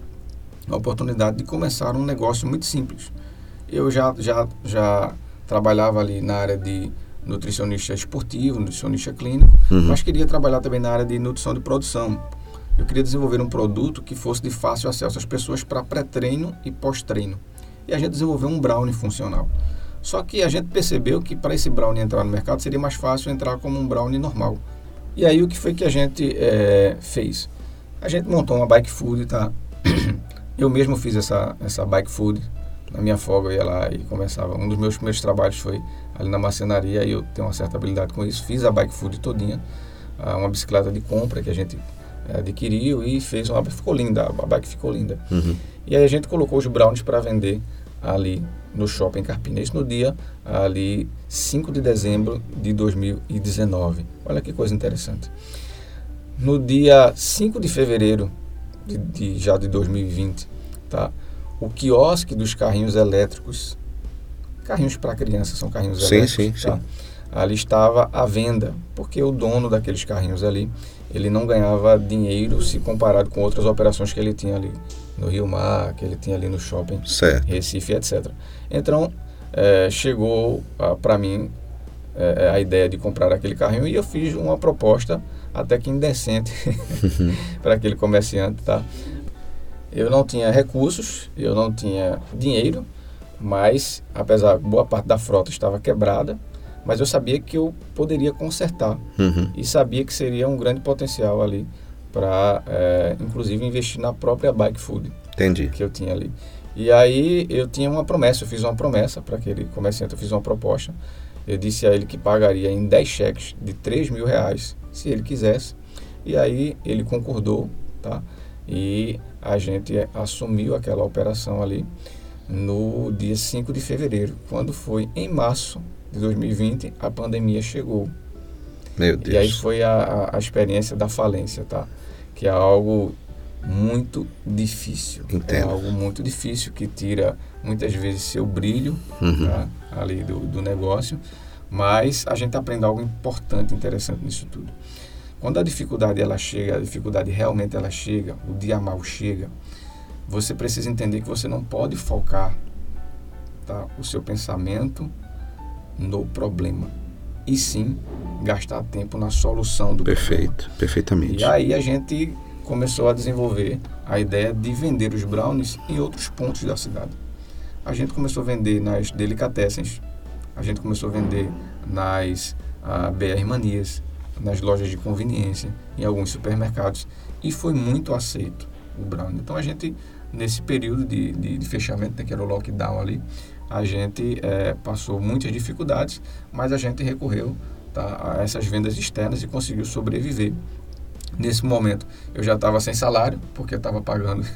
a oportunidade de começar um negócio muito simples. Eu já, já, já trabalhava ali na área de nutricionista esportivo, nutricionista clínico, uhum. mas queria trabalhar também na área de nutrição de produção. Eu queria desenvolver um produto que fosse de fácil acesso às pessoas para pré-treino e pós-treino. E a gente desenvolveu um brownie funcional. Só que a gente percebeu que para esse brownie entrar no mercado seria mais fácil entrar como um brownie normal. E aí o que foi que a gente é, fez? A gente montou uma bike food, tá? Eu mesmo fiz essa, essa bike food. Na minha folga eu ia lá e começava. Um dos meus primeiros trabalhos foi ali na marcenaria e eu tenho uma certa habilidade com isso. Fiz a bike food todinha. Ah, uma bicicleta de compra que a gente eh, adquiriu e fez uma. Ficou linda, a bike ficou linda. Uhum. E aí a gente colocou os brownies para vender ali no shopping Carpina. Isso no dia ali 5 de dezembro de 2019. Olha que coisa interessante. No dia 5 de fevereiro de, de, já de 2020, tá? o quiosque dos carrinhos elétricos, carrinhos para criança são carrinhos sim, elétricos, sim, tá? sim. ali estava à venda, porque o dono daqueles carrinhos ali, ele não ganhava dinheiro se comparado com outras operações que ele tinha ali no Rio Mar, que ele tinha ali no shopping certo. Recife, etc. Então, é, chegou para mim é, a ideia de comprar aquele carrinho e eu fiz uma proposta até que indecente para aquele comerciante, tá? Eu não tinha recursos, eu não tinha dinheiro, mas apesar boa parte da frota estava quebrada, mas eu sabia que eu poderia consertar uhum. e sabia que seria um grande potencial ali para, é, inclusive, investir na própria bike food Entendi. que eu tinha ali. E aí eu tinha uma promessa, eu fiz uma promessa para aquele comerciante, eu fiz uma proposta. Eu disse a ele que pagaria em 10 cheques de 3 mil reais se ele quisesse. E aí ele concordou, tá? E a gente assumiu aquela operação ali no dia 5 de fevereiro, quando foi em março de 2020 a pandemia chegou. Meu Deus. E aí foi a, a experiência da falência, tá? Que é algo muito difícil. É Entendo. É algo muito difícil que tira muitas vezes seu brilho uhum. tá? ali do, do negócio mas a gente aprende algo importante, interessante nisso tudo. Quando a dificuldade ela chega, a dificuldade realmente ela chega, o dia mal chega, você precisa entender que você não pode focar tá, o seu pensamento no problema e sim gastar tempo na solução do Perfeito, problema. perfeitamente. E aí a gente começou a desenvolver a ideia de vender os brownies em outros pontos da cidade. A gente começou a vender nas delicatessens, a gente começou a vender nas a BR Manias, nas lojas de conveniência, em alguns supermercados e foi muito aceito o brownie. Então a gente, nesse período de, de, de fechamento, né, que era o lockdown ali, a gente é, passou muitas dificuldades, mas a gente recorreu tá, a essas vendas externas e conseguiu sobreviver. Nesse momento eu já estava sem salário, porque estava pagando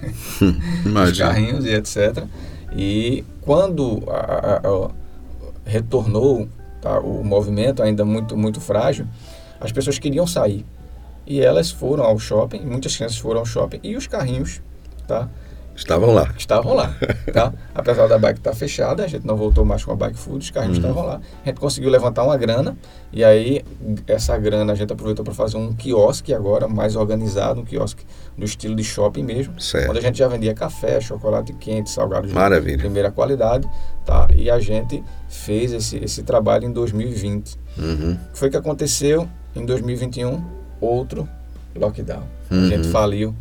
os carrinhos e etc. E quando a, a, a retornou tá, o movimento ainda muito muito frágil, as pessoas queriam sair e elas foram ao shopping, muitas crianças foram ao shopping e os carrinhos, tá? Estavam lá. Estavam lá, tá? Apesar da bike estar tá fechada, a gente não voltou mais com a bike food, os carrinhos uhum. estavam lá. A gente conseguiu levantar uma grana e aí essa grana a gente aproveitou para fazer um quiosque agora mais organizado, um quiosque no estilo de shopping mesmo, certo. onde a gente já vendia café, chocolate quente, salgados Maravilha. de primeira qualidade, tá? E a gente fez esse, esse trabalho em 2020. Uhum. O que foi que aconteceu em 2021? Outro lockdown. Uhum. A gente faliu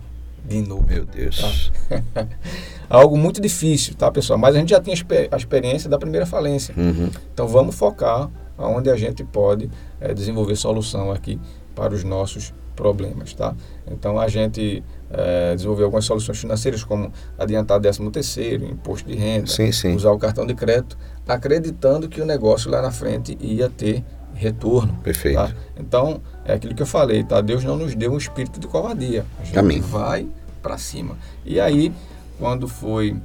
de novo. Meu Deus. Tá? Algo muito difícil, tá, pessoal? Mas a gente já tinha a experiência da primeira falência. Uhum. Então vamos focar onde a gente pode é, desenvolver solução aqui para os nossos problemas, tá? Então a gente é, desenvolveu algumas soluções financeiras como adiantar 13 terceiro, imposto de renda, sim, sim. usar o cartão de crédito, acreditando que o negócio lá na frente ia ter retorno. Perfeito. Tá? Então, é aquilo que eu falei, tá? Deus não nos deu um espírito de covardia. A gente Amém. vai para cima. E aí, quando foi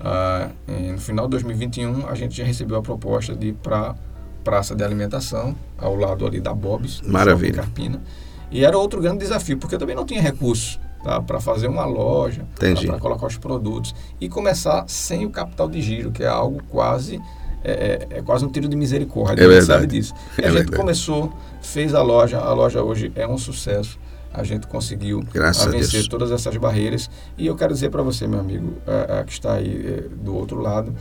ah, no final de 2021, a gente já recebeu a proposta de ir para praça de alimentação, ao lado ali da Bob's, Maravilha. Carpina. E era outro grande desafio, porque eu também não tinha recursos tá, para fazer uma loja, para colocar os produtos. E começar sem o capital de giro, que é algo quase é, é, é, quase um tiro de misericórdia. É a gente sabe disso. E a é gente verdade. começou, fez a loja, a loja hoje é um sucesso. A gente conseguiu Graças a a vencer todas essas barreiras. E eu quero dizer para você, meu amigo, é, é, que está aí é, do outro lado,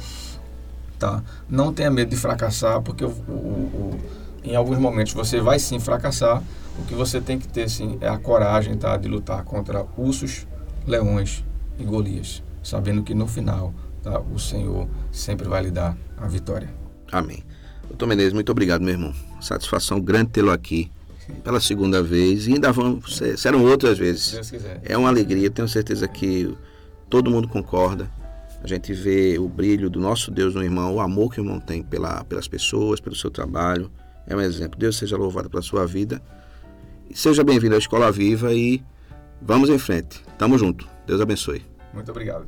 tá? Não tenha medo de fracassar, porque o, o- o- em alguns momentos você vai sim fracassar. O que você tem que ter sim é a coragem, tá, de lutar contra ursos, leões e Golias, sabendo que no final, tá, o Senhor sempre vai lhe dar a vitória. Amém. Doutor Menezes, muito obrigado, meu irmão. Satisfação grande tê-lo aqui pela segunda vez. E ainda vão, ser- serão outras Se vezes. Deus quiser. É uma alegria, tenho certeza que todo mundo concorda. A gente vê o brilho do nosso Deus no irmão, o amor que o irmão tem pela, pelas pessoas, pelo seu trabalho. É um exemplo. Deus seja louvado pela sua vida. Seja bem-vindo à Escola Viva e vamos em frente. Tamo junto. Deus abençoe. Muito obrigado.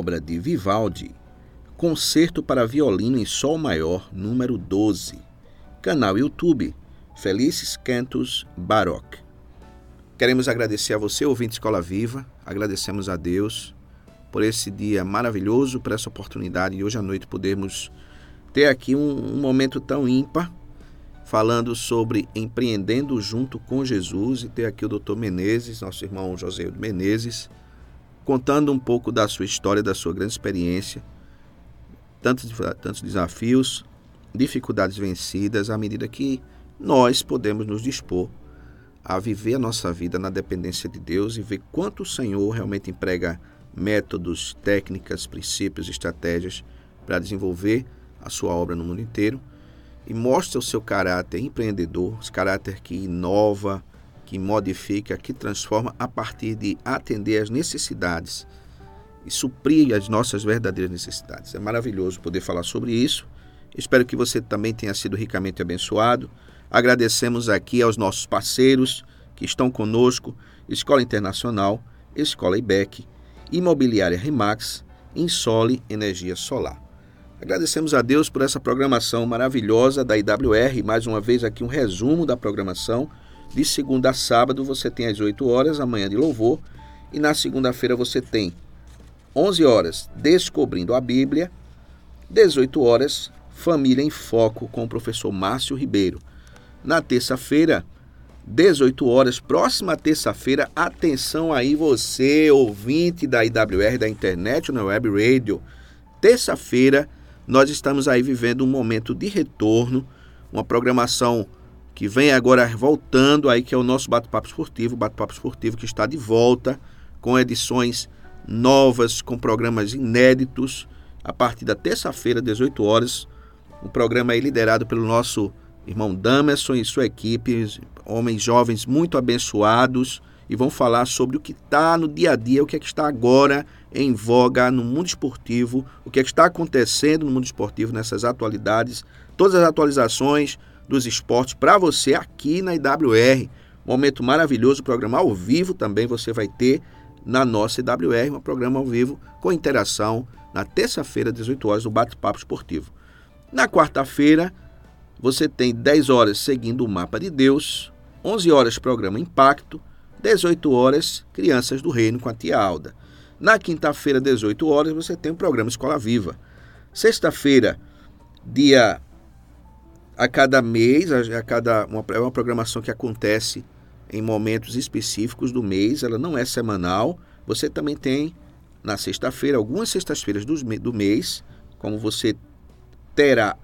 obra de Vivaldi, Concerto para Violino em Sol Maior, número 12. Canal YouTube Felices Cantos Baroque. Queremos agradecer a você, ouvinte Escola Viva, agradecemos a Deus por esse dia maravilhoso, por essa oportunidade de hoje à noite podermos ter aqui um, um momento tão ímpar, falando sobre empreendendo junto com Jesus, e ter aqui o Dr. Menezes, nosso irmão José Menezes, contando um pouco da sua história, da sua grande experiência, tantos, tantos desafios, dificuldades vencidas, à medida que nós podemos nos dispor a viver a nossa vida na dependência de Deus e ver quanto o Senhor realmente emprega métodos, técnicas, princípios, estratégias para desenvolver a sua obra no mundo inteiro e mostra o seu caráter empreendedor, esse caráter que inova, que modifica, que transforma a partir de atender às necessidades e suprir as nossas verdadeiras necessidades. É maravilhoso poder falar sobre isso. Espero que você também tenha sido ricamente abençoado. Agradecemos aqui aos nossos parceiros que estão conosco: Escola Internacional, Escola IBEC, Imobiliária Remax, Insole Energia Solar. Agradecemos a Deus por essa programação maravilhosa da IWR. Mais uma vez aqui um resumo da programação de segunda a sábado você tem às 8 horas, amanhã de louvor, e na segunda-feira você tem 11 horas Descobrindo a Bíblia, 18 horas Família em Foco com o professor Márcio Ribeiro. Na terça-feira, 18 horas, próxima terça-feira, atenção aí você, ouvinte da IWR da internet na web radio. Terça-feira, nós estamos aí vivendo um momento de retorno, uma programação que vem agora voltando aí, que é o nosso Bate-Papo Esportivo, Bate-Papo Esportivo que está de volta com edições novas, com programas inéditos, a partir da terça-feira, 18 horas. O programa é liderado pelo nosso irmão Damerson e sua equipe, homens jovens muito abençoados, e vão falar sobre o que está no dia a dia, o que é que está agora em voga no mundo esportivo, o que é que está acontecendo no mundo esportivo nessas atualidades, todas as atualizações, dos esportes para você aqui na IWR. Momento maravilhoso, programa ao vivo também você vai ter na nossa IWR, um programa ao vivo com interação na terça-feira, 18 horas, do Bate-Papo Esportivo. Na quarta-feira, você tem 10 horas seguindo o Mapa de Deus, 11 horas programa Impacto, 18 horas Crianças do Reino com a tia Alda. Na quinta-feira, 18 horas, você tem o programa Escola Viva. Sexta-feira, dia a cada mês, a, cada uma, é uma programação que acontece em momentos específicos do mês, ela não é semanal. Você também tem na sexta-feira, algumas sextas-feiras do mês, como você terá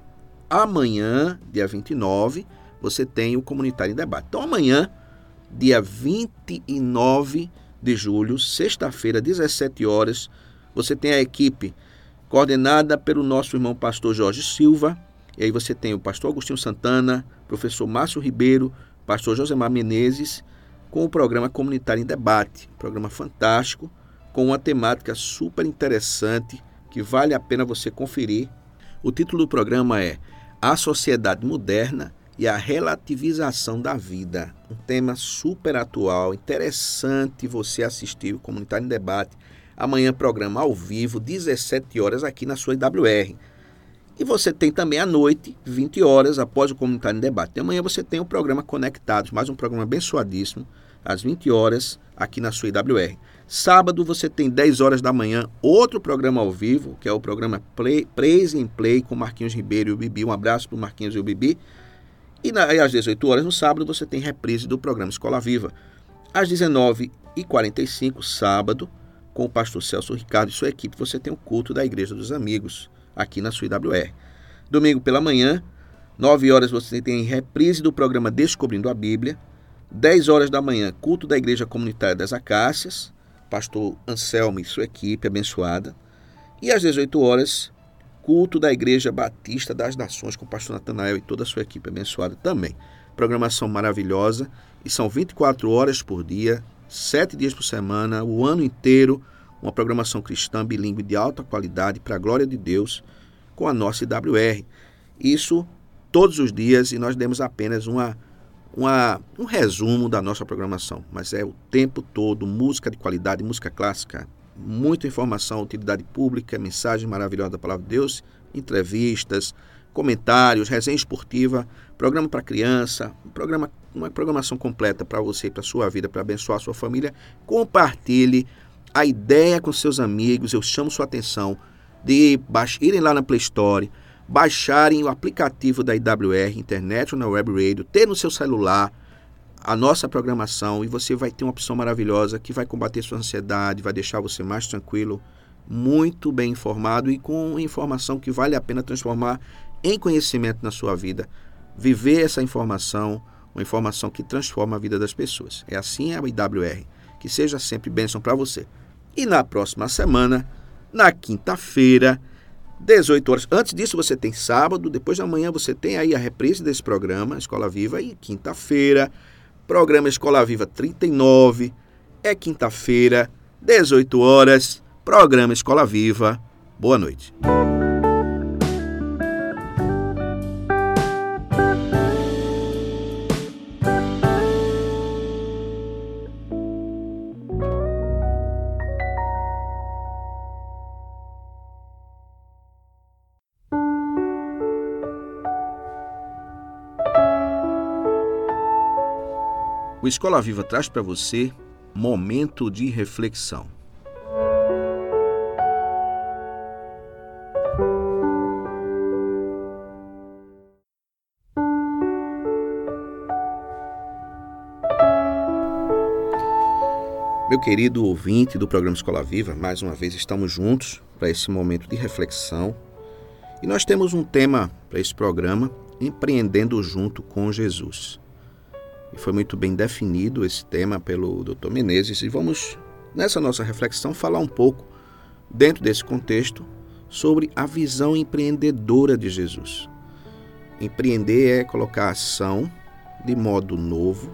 amanhã, dia 29, você tem o Comunitário em Debate. Então, amanhã, dia 29 de julho, sexta-feira, 17 horas, você tem a equipe coordenada pelo nosso irmão pastor Jorge Silva, e aí você tem o pastor Agostinho Santana, professor Márcio Ribeiro, pastor Josemar Menezes, com o programa Comunitário em Debate, um programa fantástico, com uma temática super interessante que vale a pena você conferir. O título do programa é A Sociedade Moderna e a Relativização da Vida. Um tema super atual, interessante você assistir o Comunitário em Debate. Amanhã, programa ao vivo, 17 horas, aqui na sua IWR. E você tem também à noite, 20 horas, após o Comunitário em Debate. E amanhã você tem o programa Conectados, mais um programa abençoadíssimo, às 20 horas, aqui na sua IWR. Sábado você tem 10 horas da manhã, outro programa ao vivo, que é o programa Play, Praise and Play com Marquinhos Ribeiro e o Bibi. Um abraço para Marquinhos e o Bibi. E, na, e às 18 horas no sábado você tem reprise do programa Escola Viva. Às 19h45, sábado, com o pastor Celso Ricardo e sua equipe, você tem o culto da Igreja dos Amigos aqui na sua IWR. Domingo pela manhã, 9 horas você tem reprise do programa Descobrindo a Bíblia. 10 horas da manhã, culto da Igreja Comunitária das Acácias, pastor Anselmo e sua equipe abençoada. E às 18 horas, culto da Igreja Batista das Nações com o pastor Natanael e toda a sua equipe abençoada também. Programação maravilhosa e são 24 horas por dia, 7 dias por semana, o ano inteiro uma programação cristã bilíngue de alta qualidade para a glória de Deus com a nossa IWR. Isso todos os dias e nós demos apenas uma, uma, um resumo da nossa programação, mas é o tempo todo música de qualidade, música clássica, muita informação, utilidade pública, mensagem maravilhosa da palavra de Deus, entrevistas, comentários, resenha esportiva, programa para criança, um programa, uma programação completa para você, para sua vida, para abençoar a sua família. Compartilhe a ideia com seus amigos, eu chamo sua atenção de irem lá na Play Store, baixarem o aplicativo da IWR, internet ou na web radio, ter no seu celular a nossa programação e você vai ter uma opção maravilhosa que vai combater sua ansiedade, vai deixar você mais tranquilo, muito bem informado e com informação que vale a pena transformar em conhecimento na sua vida. Viver essa informação, uma informação que transforma a vida das pessoas. É assim a IWR. Que seja sempre bênção para você. E na próxima semana, na quinta-feira, 18 horas. Antes disso, você tem sábado, depois da manhã você tem aí a reprise desse programa, Escola Viva, e quinta-feira, programa Escola Viva 39, é quinta-feira, 18 horas, programa Escola Viva. Boa noite. O Escola Viva traz para você momento de reflexão. Meu querido ouvinte do programa Escola Viva, mais uma vez estamos juntos para esse momento de reflexão. E nós temos um tema para esse programa, Empreendendo Junto com Jesus. E foi muito bem definido esse tema pelo Dr. Menezes e vamos nessa nossa reflexão falar um pouco dentro desse contexto sobre a visão empreendedora de Jesus. Empreender é colocar ação de modo novo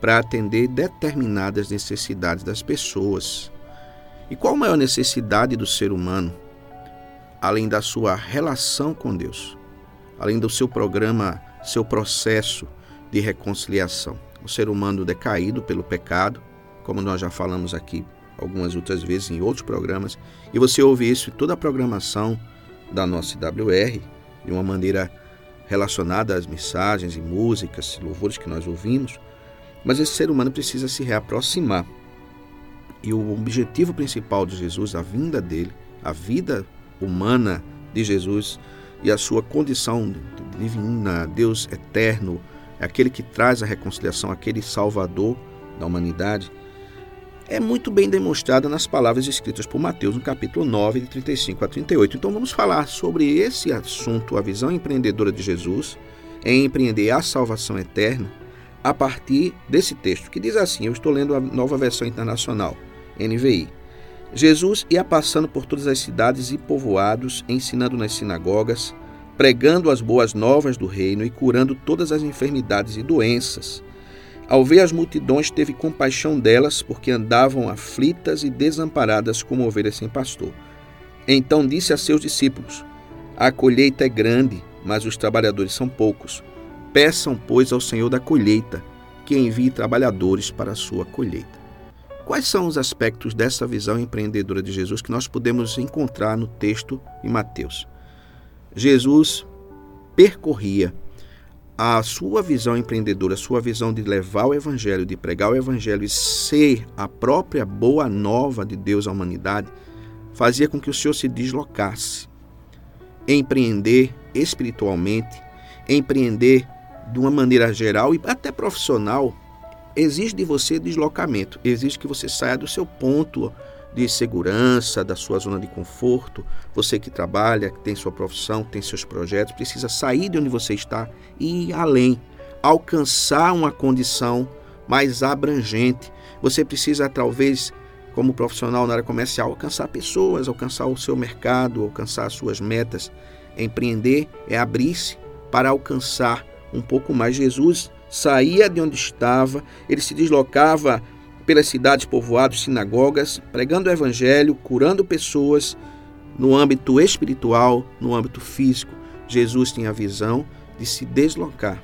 para atender determinadas necessidades das pessoas. E qual a maior necessidade do ser humano, além da sua relação com Deus, além do seu programa, seu processo de reconciliação. O ser humano decaído pelo pecado, como nós já falamos aqui algumas outras vezes em outros programas, e você ouve isso em toda a programação da nossa IWR, de uma maneira relacionada às mensagens e músicas, louvores que nós ouvimos, mas esse ser humano precisa se reaproximar. E o objetivo principal de Jesus, a vinda dele, a vida humana de Jesus e a sua condição divina, Deus eterno, é aquele que traz a reconciliação, aquele salvador da humanidade, é muito bem demonstrada nas palavras escritas por Mateus no capítulo 9, de 35 a 38. Então vamos falar sobre esse assunto, a visão empreendedora de Jesus em empreender a salvação eterna, a partir desse texto, que diz assim: eu estou lendo a nova versão internacional, NVI. Jesus ia passando por todas as cidades e povoados, ensinando nas sinagogas, pregando as boas novas do reino e curando todas as enfermidades e doenças. Ao ver as multidões, teve compaixão delas, porque andavam aflitas e desamparadas como ovelhas sem pastor. Então disse a seus discípulos: A colheita é grande, mas os trabalhadores são poucos. Peçam, pois, ao Senhor da colheita que envie trabalhadores para a sua colheita. Quais são os aspectos dessa visão empreendedora de Jesus que nós podemos encontrar no texto em Mateus? Jesus percorria a sua visão empreendedora, a sua visão de levar o evangelho, de pregar o evangelho e ser a própria boa nova de Deus à humanidade, fazia com que o Senhor se deslocasse. Empreender espiritualmente, empreender de uma maneira geral e até profissional, exige de você deslocamento, exige que você saia do seu ponto de segurança, da sua zona de conforto. Você que trabalha, que tem sua profissão, tem seus projetos, precisa sair de onde você está e ir além, alcançar uma condição mais abrangente. Você precisa, talvez, como profissional na área comercial, alcançar pessoas, alcançar o seu mercado, alcançar as suas metas. Empreender é abrir-se para alcançar um pouco mais. Jesus saía de onde estava, ele se deslocava pelas cidades povoadas, sinagogas, pregando o evangelho, curando pessoas no âmbito espiritual, no âmbito físico. Jesus tinha a visão de se deslocar.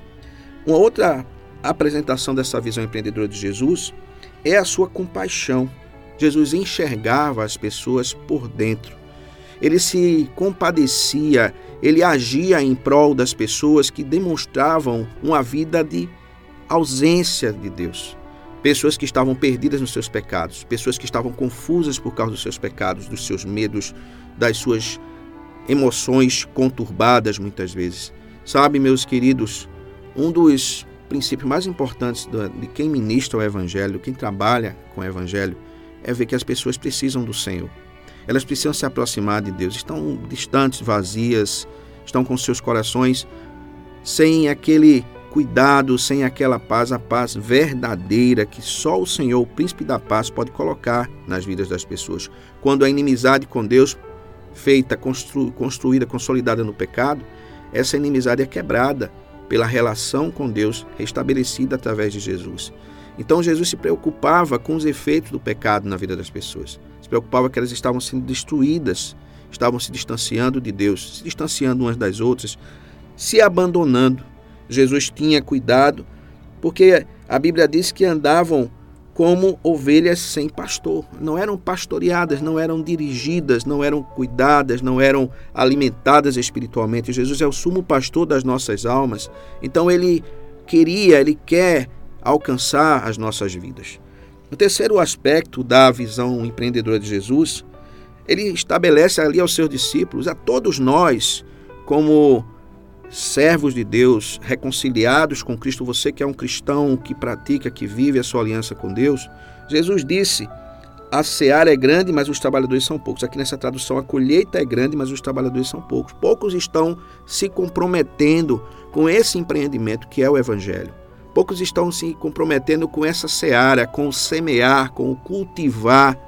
Uma outra apresentação dessa visão empreendedora de Jesus é a sua compaixão. Jesus enxergava as pessoas por dentro. Ele se compadecia, ele agia em prol das pessoas que demonstravam uma vida de ausência de Deus pessoas que estavam perdidas nos seus pecados, pessoas que estavam confusas por causa dos seus pecados, dos seus medos, das suas emoções conturbadas muitas vezes. Sabe, meus queridos, um dos princípios mais importantes de quem ministra o Evangelho, quem trabalha com o Evangelho, é ver que as pessoas precisam do Senhor. Elas precisam se aproximar de Deus, estão distantes, vazias, estão com seus corações sem aquele cuidado, sem aquela paz, a paz verdadeira que só o Senhor, o príncipe da paz, pode colocar nas vidas das pessoas. Quando a inimizade com Deus, feita, constru, construída, consolidada no pecado, essa inimizade é quebrada pela relação com Deus restabelecida através de Jesus. Então Jesus se preocupava com os efeitos do pecado na vida das pessoas. Se preocupava que elas estavam sendo destruídas, estavam se distanciando de Deus, se distanciando umas das outras, se abandonando Jesus tinha cuidado, porque a Bíblia diz que andavam como ovelhas sem pastor. Não eram pastoreadas, não eram dirigidas, não eram cuidadas, não eram alimentadas espiritualmente. Jesus é o sumo pastor das nossas almas. Então ele queria, ele quer alcançar as nossas vidas. O terceiro aspecto da visão empreendedora de Jesus, ele estabelece ali aos seus discípulos, a todos nós, como servos de Deus, reconciliados com Cristo, você que é um cristão que pratica, que vive a sua aliança com Deus, Jesus disse: a seara é grande, mas os trabalhadores são poucos. Aqui nessa tradução, a colheita é grande, mas os trabalhadores são poucos. Poucos estão se comprometendo com esse empreendimento que é o Evangelho. Poucos estão se comprometendo com essa seara, com o semear, com o cultivar.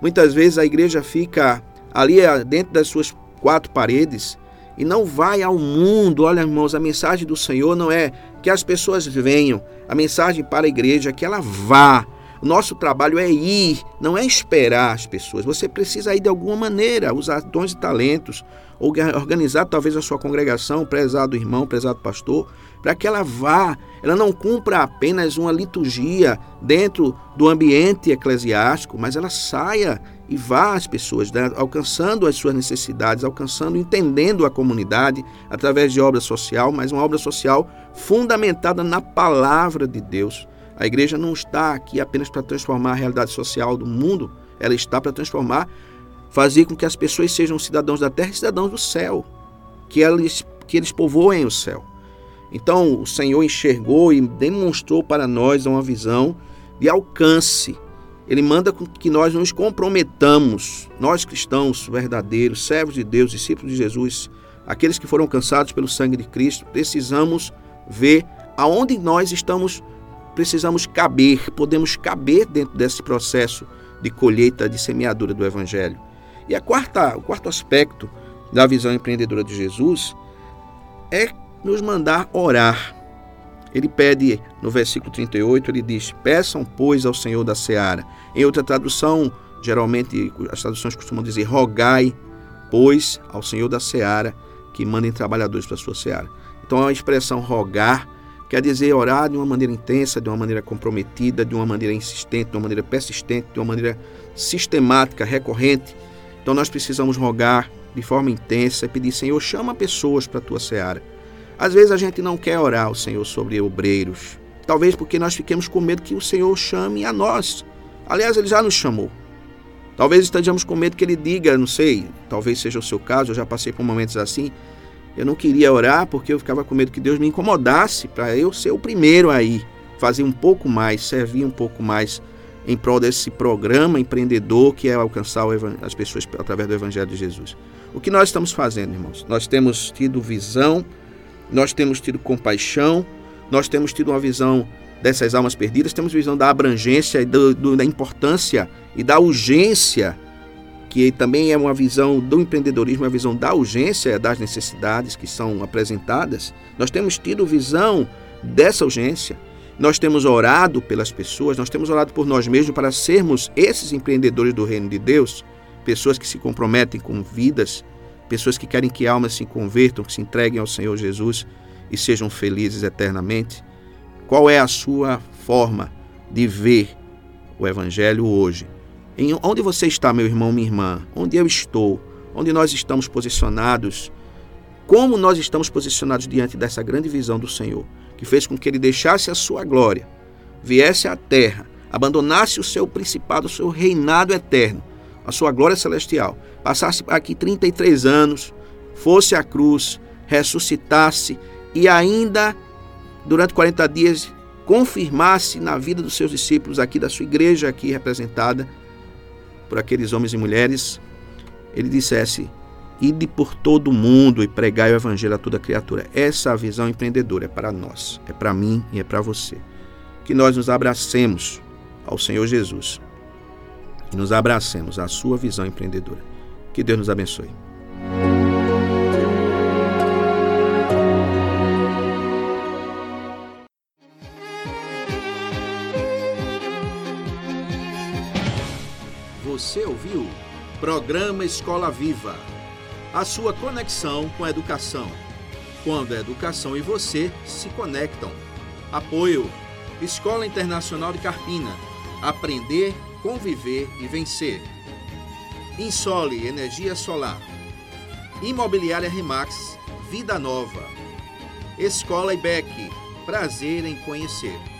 Muitas vezes a igreja fica ali eh, dentro das suas quatro paredes e não vai ao mundo. Olha, irmãos, a mensagem do Senhor não é que as pessoas venham, a mensagem para a igreja é que ela vá. O nosso trabalho é ir, não é esperar as pessoas. Você precisa ir de alguma maneira, usar dons e talentos, organizar talvez a sua congregação, prezado irmão, prezado pastor, para que ela vá, ela não cumpra apenas uma liturgia dentro do ambiente eclesiástico, mas ela saia e vá às pessoas, né, alcançando as suas necessidades, alcançando, entendendo a comunidade através de obra social, mas uma obra social fundamentada na palavra de Deus. A igreja não está aqui apenas para transformar a realidade social do mundo, ela está para transformar, fazer com que as pessoas sejam cidadãos da terra e cidadãos do céu, que eles, que eles povoem o céu. Então o Senhor enxergou e demonstrou para nós uma visão de alcance. Ele manda que nós nos comprometamos, nós cristãos verdadeiros, servos de Deus, discípulos de Jesus, aqueles que foram alcançados pelo sangue de Cristo, precisamos ver aonde nós estamos, precisamos caber, podemos caber dentro desse processo de colheita, de semeadura do Evangelho. E a quarta, o quarto aspecto da visão empreendedora de Jesus é nos mandar orar. Ele pede, no versículo 38, ele diz: Peçam, pois, ao Senhor da seara. Em outra tradução, geralmente as traduções costumam dizer: Rogai, pois, ao Senhor da seara que mandem trabalhadores para a sua seara. Então a expressão rogar quer dizer orar de uma maneira intensa, de uma maneira comprometida, de uma maneira insistente, de uma maneira persistente, de uma maneira sistemática, recorrente. Então nós precisamos rogar de forma intensa e pedir, Senhor, chama pessoas para a tua seara. Às vezes a gente não quer orar ao Senhor sobre obreiros, talvez porque nós fiquemos com medo que o Senhor chame a nós. Aliás, ele já nos chamou. Talvez estejamos com medo que ele diga, não sei, talvez seja o seu caso, eu já passei por momentos assim. Eu não queria orar porque eu ficava com medo que Deus me incomodasse para eu ser o primeiro aí, fazer um pouco mais, servir um pouco mais em prol desse programa empreendedor que é alcançar as pessoas através do Evangelho de Jesus. O que nós estamos fazendo, irmãos? Nós temos tido visão, nós temos tido compaixão, nós temos tido uma visão dessas almas perdidas, temos visão da abrangência e do, do, da importância e da urgência, que também é uma visão do empreendedorismo, uma visão da urgência das necessidades que são apresentadas. Nós temos tido visão dessa urgência. Nós temos orado pelas pessoas, nós temos orado por nós mesmos para sermos esses empreendedores do reino de Deus, pessoas que se comprometem com vidas, pessoas que querem que almas se convertam, que se entreguem ao Senhor Jesus e sejam felizes eternamente. Qual é a sua forma de ver o Evangelho hoje? Em onde você está, meu irmão, minha irmã? Onde eu estou? Onde nós estamos posicionados? Como nós estamos posicionados diante dessa grande visão do Senhor, que fez com que ele deixasse a sua glória, viesse à terra, abandonasse o seu principado, o seu reinado eterno, a sua glória celestial, passasse aqui 33 anos, fosse à cruz, ressuscitasse e ainda durante 40 dias, confirmasse na vida dos seus discípulos, aqui da sua igreja, aqui representada por aqueles homens e mulheres, ele dissesse: Ide por todo o mundo e pregai o evangelho a toda criatura. Essa visão empreendedora é para nós, é para mim e é para você. Que nós nos abracemos ao Senhor Jesus e nos abracemos à sua visão empreendedora. Que Deus nos abençoe. Você ouviu? Programa Escola Viva. A sua conexão com a educação. Quando a educação e você se conectam. Apoio: Escola Internacional de Carpina. Aprender, conviver e vencer. Insole Energia Solar. Imobiliária Remax. Vida Nova. Escola IBEC. Prazer em conhecer.